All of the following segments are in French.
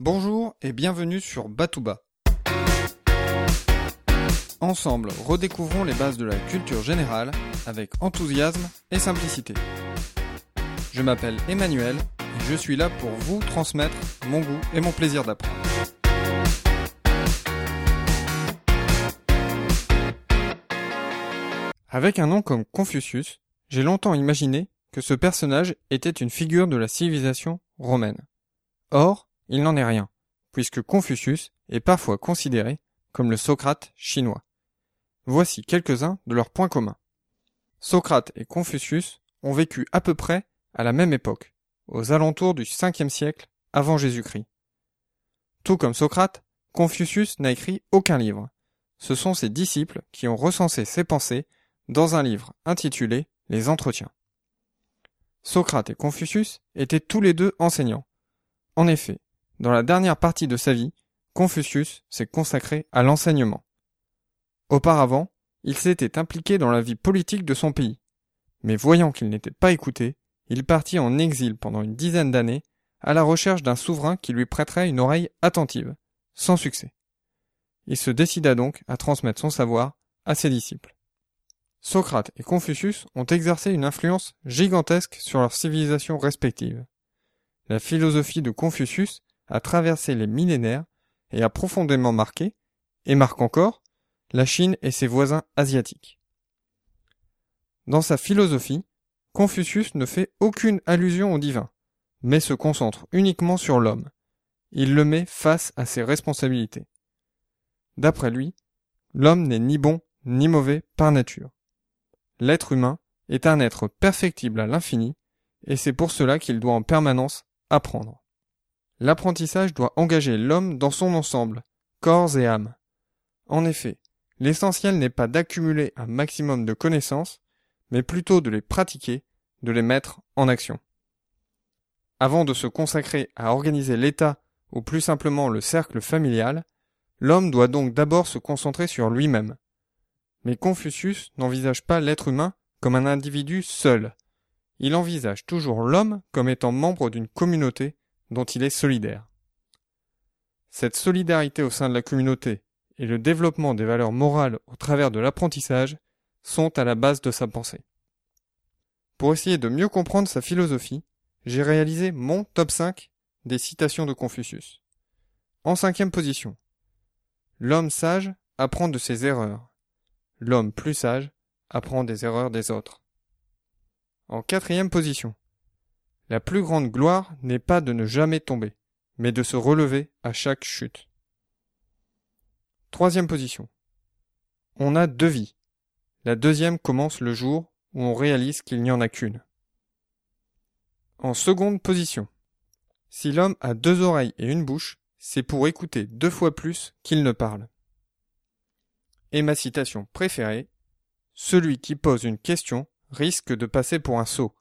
Bonjour et bienvenue sur Batouba. Ensemble, redécouvrons les bases de la culture générale avec enthousiasme et simplicité. Je m'appelle Emmanuel et je suis là pour vous transmettre mon goût et mon plaisir d'apprendre. Avec un nom comme Confucius, j'ai longtemps imaginé que ce personnage était une figure de la civilisation romaine. Or, il n'en est rien, puisque Confucius est parfois considéré comme le Socrate chinois. Voici quelques-uns de leurs points communs. Socrate et Confucius ont vécu à peu près à la même époque, aux alentours du 5e siècle avant Jésus-Christ. Tout comme Socrate, Confucius n'a écrit aucun livre. Ce sont ses disciples qui ont recensé ses pensées dans un livre intitulé Les Entretiens. Socrate et Confucius étaient tous les deux enseignants. En effet, dans la dernière partie de sa vie, Confucius s'est consacré à l'enseignement. Auparavant, il s'était impliqué dans la vie politique de son pays. Mais voyant qu'il n'était pas écouté, il partit en exil pendant une dizaine d'années à la recherche d'un souverain qui lui prêterait une oreille attentive, sans succès. Il se décida donc à transmettre son savoir à ses disciples. Socrate et Confucius ont exercé une influence gigantesque sur leurs civilisations respectives. La philosophie de Confucius a traversé les millénaires et a profondément marqué, et marque encore, la Chine et ses voisins asiatiques. Dans sa philosophie, Confucius ne fait aucune allusion au divin, mais se concentre uniquement sur l'homme. Il le met face à ses responsabilités. D'après lui, l'homme n'est ni bon ni mauvais par nature. L'être humain est un être perfectible à l'infini, et c'est pour cela qu'il doit en permanence apprendre. L'apprentissage doit engager l'homme dans son ensemble, corps et âme. En effet, l'essentiel n'est pas d'accumuler un maximum de connaissances, mais plutôt de les pratiquer, de les mettre en action. Avant de se consacrer à organiser l'État ou plus simplement le cercle familial, l'homme doit donc d'abord se concentrer sur lui-même, mais Confucius n'envisage pas l'être humain comme un individu seul. Il envisage toujours l'homme comme étant membre d'une communauté dont il est solidaire. Cette solidarité au sein de la communauté et le développement des valeurs morales au travers de l'apprentissage sont à la base de sa pensée. Pour essayer de mieux comprendre sa philosophie, j'ai réalisé mon top 5 des citations de Confucius. En cinquième position, l'homme sage apprend de ses erreurs. L'homme plus sage apprend des erreurs des autres. En quatrième position. La plus grande gloire n'est pas de ne jamais tomber, mais de se relever à chaque chute. Troisième position. On a deux vies. La deuxième commence le jour où on réalise qu'il n'y en a qu'une. En seconde position. Si l'homme a deux oreilles et une bouche, c'est pour écouter deux fois plus qu'il ne parle. Et ma citation préférée Celui qui pose une question risque de passer pour un sot.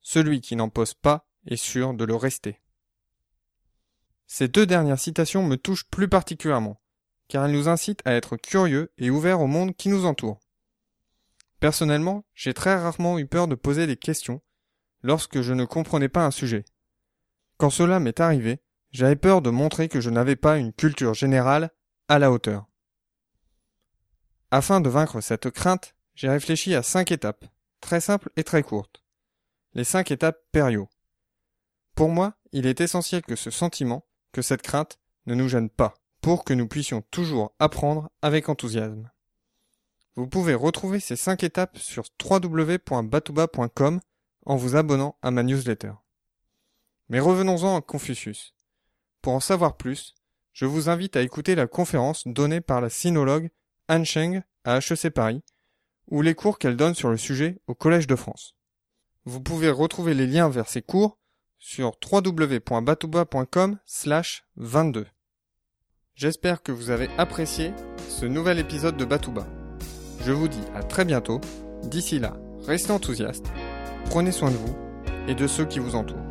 Celui qui n'en pose pas est sûr de le rester. Ces deux dernières citations me touchent plus particulièrement, car elles nous incitent à être curieux et ouverts au monde qui nous entoure. Personnellement, j'ai très rarement eu peur de poser des questions lorsque je ne comprenais pas un sujet. Quand cela m'est arrivé, j'avais peur de montrer que je n'avais pas une culture générale à la hauteur. Afin de vaincre cette crainte, j'ai réfléchi à cinq étapes, très simples et très courtes. Les cinq étapes pério. Pour moi, il est essentiel que ce sentiment, que cette crainte, ne nous gêne pas, pour que nous puissions toujours apprendre avec enthousiasme. Vous pouvez retrouver ces cinq étapes sur www.batouba.com en vous abonnant à ma newsletter. Mais revenons-en à Confucius. Pour en savoir plus, je vous invite à écouter la conférence donnée par la sinologue Anne Cheng à HEC Paris, ou les cours qu'elle donne sur le sujet au Collège de France. Vous pouvez retrouver les liens vers ces cours sur www.batouba.com slash 22. J'espère que vous avez apprécié ce nouvel épisode de Batouba. Je vous dis à très bientôt. D'ici là, restez enthousiastes, prenez soin de vous et de ceux qui vous entourent.